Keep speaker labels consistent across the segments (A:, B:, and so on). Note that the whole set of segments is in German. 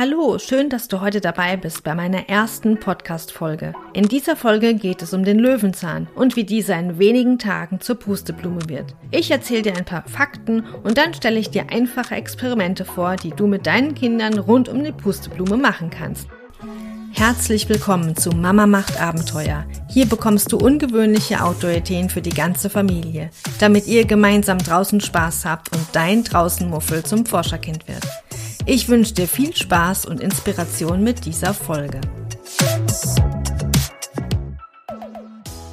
A: Hallo, schön, dass du heute dabei bist bei meiner ersten Podcast-Folge. In dieser Folge geht es um den Löwenzahn und wie dieser in wenigen Tagen zur Pusteblume wird. Ich erzähle dir ein paar Fakten und dann stelle ich dir einfache Experimente vor, die du mit deinen Kindern rund um die Pusteblume machen kannst. Herzlich willkommen zu Mama macht Abenteuer. Hier bekommst du ungewöhnliche Outdoor-Ideen für die ganze Familie, damit ihr gemeinsam draußen Spaß habt und dein Draußenmuffel zum Forscherkind wird. Ich wünsche dir viel Spaß und Inspiration mit dieser Folge.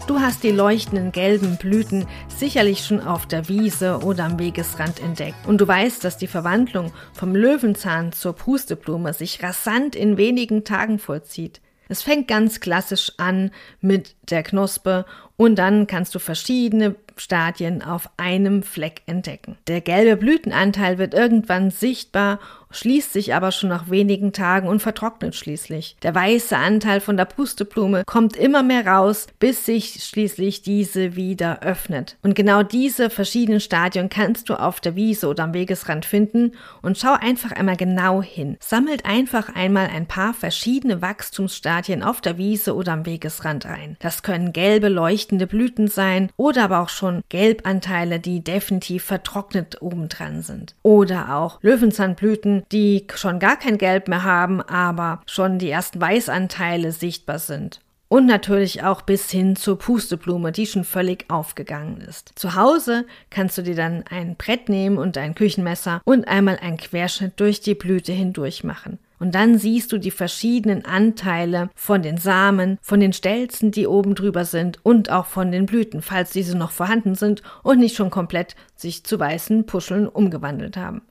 A: Du hast die leuchtenden gelben Blüten sicherlich schon auf der Wiese oder am Wegesrand entdeckt. Und du weißt, dass die Verwandlung vom Löwenzahn zur Pusteblume sich rasant in wenigen Tagen vollzieht. Es fängt ganz klassisch an mit der Knospe und dann kannst du verschiedene Stadien auf einem Fleck entdecken. Der gelbe Blütenanteil wird irgendwann sichtbar schließt sich aber schon nach wenigen Tagen und vertrocknet schließlich. Der weiße Anteil von der Pusteblume kommt immer mehr raus, bis sich schließlich diese wieder öffnet. Und genau diese verschiedenen Stadien kannst du auf der Wiese oder am Wegesrand finden und schau einfach einmal genau hin. Sammelt einfach einmal ein paar verschiedene Wachstumsstadien auf der Wiese oder am Wegesrand ein. Das können gelbe leuchtende Blüten sein oder aber auch schon Gelbanteile, die definitiv vertrocknet obendran sind. Oder auch Löwenzahnblüten, die schon gar kein Gelb mehr haben, aber schon die ersten Weißanteile sichtbar sind. Und natürlich auch bis hin zur Pusteblume, die schon völlig aufgegangen ist. Zu Hause kannst du dir dann ein Brett nehmen und ein Küchenmesser und einmal einen Querschnitt durch die Blüte hindurch machen. Und dann siehst du die verschiedenen Anteile von den Samen, von den Stelzen, die oben drüber sind und auch von den Blüten, falls diese noch vorhanden sind und nicht schon komplett sich zu weißen Puscheln umgewandelt haben.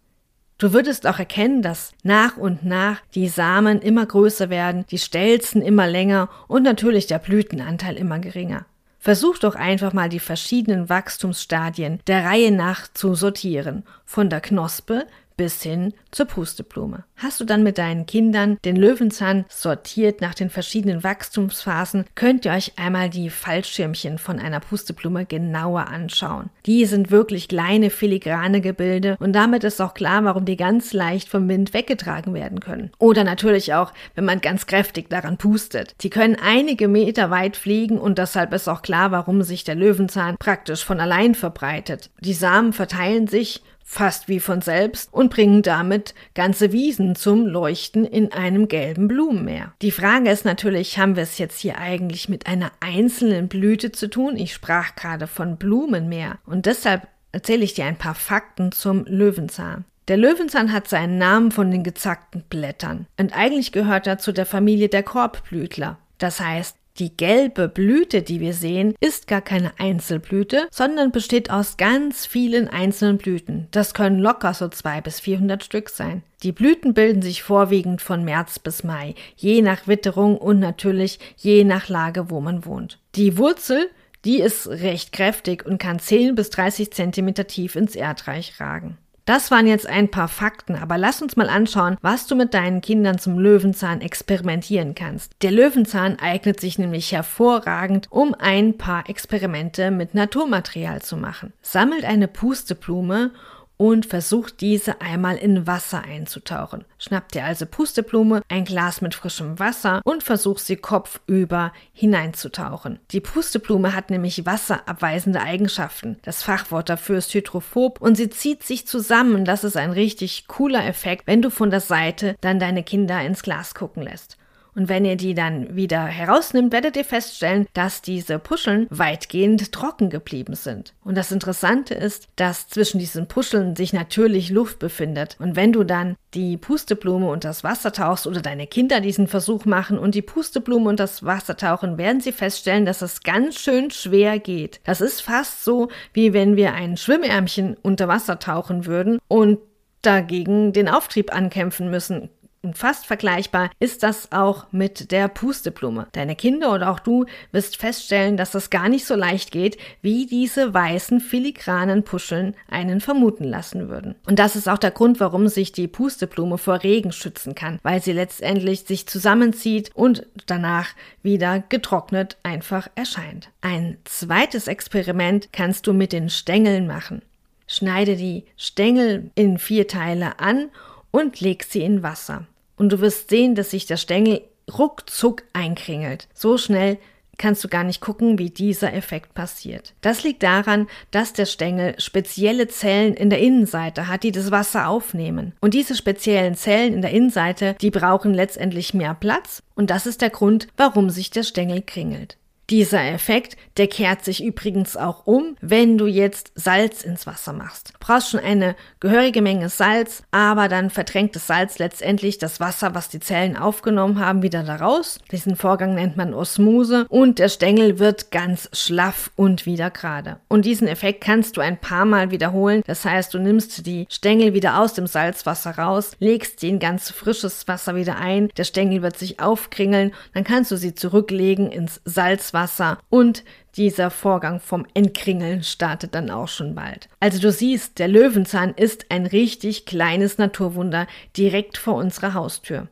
A: Du würdest auch erkennen, dass nach und nach die Samen immer größer werden, die Stelzen immer länger und natürlich der Blütenanteil immer geringer. Versuch doch einfach mal die verschiedenen Wachstumsstadien der Reihe nach zu sortieren, von der Knospe bis hin zur Pusteblume. Hast du dann mit deinen Kindern den Löwenzahn sortiert nach den verschiedenen Wachstumsphasen, könnt ihr euch einmal die Fallschirmchen von einer Pusteblume genauer anschauen. Die sind wirklich kleine filigrane Gebilde und damit ist auch klar, warum die ganz leicht vom Wind weggetragen werden können. Oder natürlich auch, wenn man ganz kräftig daran pustet. Die können einige Meter weit fliegen und deshalb ist auch klar, warum sich der Löwenzahn praktisch von allein verbreitet. Die Samen verteilen sich fast wie von selbst und bringen damit ganze Wiesen zum Leuchten in einem gelben Blumenmeer. Die Frage ist natürlich, haben wir es jetzt hier eigentlich mit einer einzelnen Blüte zu tun? Ich sprach gerade von Blumenmeer und deshalb erzähle ich dir ein paar Fakten zum Löwenzahn. Der Löwenzahn hat seinen Namen von den gezackten Blättern und eigentlich gehört er zu der Familie der Korbblütler. Das heißt, die gelbe Blüte, die wir sehen, ist gar keine Einzelblüte, sondern besteht aus ganz vielen einzelnen Blüten. Das können locker so zwei bis vierhundert Stück sein. Die Blüten bilden sich vorwiegend von März bis Mai, je nach Witterung und natürlich je nach Lage, wo man wohnt. Die Wurzel die ist recht kräftig und kann 10 bis 30 Zentimeter tief ins Erdreich ragen. Das waren jetzt ein paar Fakten, aber lass uns mal anschauen, was du mit deinen Kindern zum Löwenzahn experimentieren kannst. Der Löwenzahn eignet sich nämlich hervorragend, um ein paar Experimente mit Naturmaterial zu machen. Sammelt eine Pusteblume und versucht diese einmal in Wasser einzutauchen. Schnapp dir also Pusteblume, ein Glas mit frischem Wasser und versuch sie kopfüber hineinzutauchen. Die Pusteblume hat nämlich wasserabweisende Eigenschaften. Das Fachwort dafür ist hydrophob und sie zieht sich zusammen. Das ist ein richtig cooler Effekt, wenn du von der Seite dann deine Kinder ins Glas gucken lässt. Und wenn ihr die dann wieder herausnimmt, werdet ihr feststellen, dass diese Puscheln weitgehend trocken geblieben sind. Und das Interessante ist, dass zwischen diesen Puscheln sich natürlich Luft befindet. Und wenn du dann die Pusteblume und das Wasser tauchst oder deine Kinder diesen Versuch machen und die Pusteblume und das Wasser tauchen, werden sie feststellen, dass es ganz schön schwer geht. Das ist fast so, wie wenn wir ein Schwimmärmchen unter Wasser tauchen würden und dagegen den Auftrieb ankämpfen müssen. Und fast vergleichbar ist das auch mit der Pusteblume. Deine Kinder oder auch du wirst feststellen, dass das gar nicht so leicht geht, wie diese weißen filigranen Puscheln einen vermuten lassen würden. Und das ist auch der Grund, warum sich die Pusteblume vor Regen schützen kann, weil sie letztendlich sich zusammenzieht und danach wieder getrocknet einfach erscheint. Ein zweites Experiment kannst du mit den Stängeln machen. Schneide die Stängel in vier Teile an und leg sie in Wasser. Und du wirst sehen, dass sich der Stängel ruckzuck einkringelt. So schnell kannst du gar nicht gucken, wie dieser Effekt passiert. Das liegt daran, dass der Stängel spezielle Zellen in der Innenseite hat, die das Wasser aufnehmen. Und diese speziellen Zellen in der Innenseite, die brauchen letztendlich mehr Platz und das ist der Grund, warum sich der Stängel kringelt. Dieser Effekt, der kehrt sich übrigens auch um, wenn du jetzt Salz ins Wasser machst. Du brauchst schon eine gehörige Menge Salz, aber dann verdrängt das Salz letztendlich das Wasser, was die Zellen aufgenommen haben, wieder daraus. Diesen Vorgang nennt man Osmose und der Stängel wird ganz schlaff und wieder gerade. Und diesen Effekt kannst du ein paar Mal wiederholen. Das heißt, du nimmst die Stängel wieder aus dem Salzwasser raus, legst sie in ganz frisches Wasser wieder ein, der Stängel wird sich aufkringeln, dann kannst du sie zurücklegen ins Salzwasser Wasser und dieser Vorgang vom Entkringeln startet dann auch schon bald. Also du siehst, der Löwenzahn ist ein richtig kleines Naturwunder direkt vor unserer Haustür.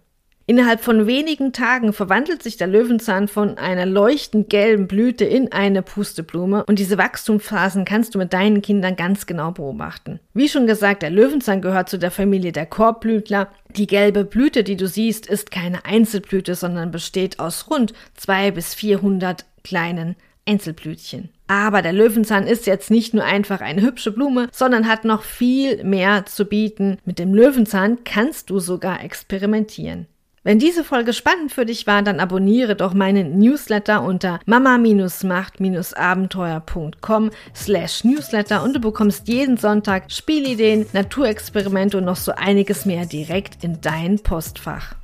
A: Innerhalb von wenigen Tagen verwandelt sich der Löwenzahn von einer leuchtend gelben Blüte in eine Pusteblume und diese Wachstumsphasen kannst du mit deinen Kindern ganz genau beobachten. Wie schon gesagt, der Löwenzahn gehört zu der Familie der Korbblütler. Die gelbe Blüte, die du siehst, ist keine Einzelblüte, sondern besteht aus rund zwei bis 400 kleinen Einzelblütchen. Aber der Löwenzahn ist jetzt nicht nur einfach eine hübsche Blume, sondern hat noch viel mehr zu bieten. Mit dem Löwenzahn kannst du sogar experimentieren. Wenn diese Folge spannend für dich war, dann abonniere doch meinen Newsletter unter mama-macht-abenteuer.com slash newsletter und du bekommst jeden Sonntag Spielideen, Naturexperimente und noch so einiges mehr direkt in dein Postfach.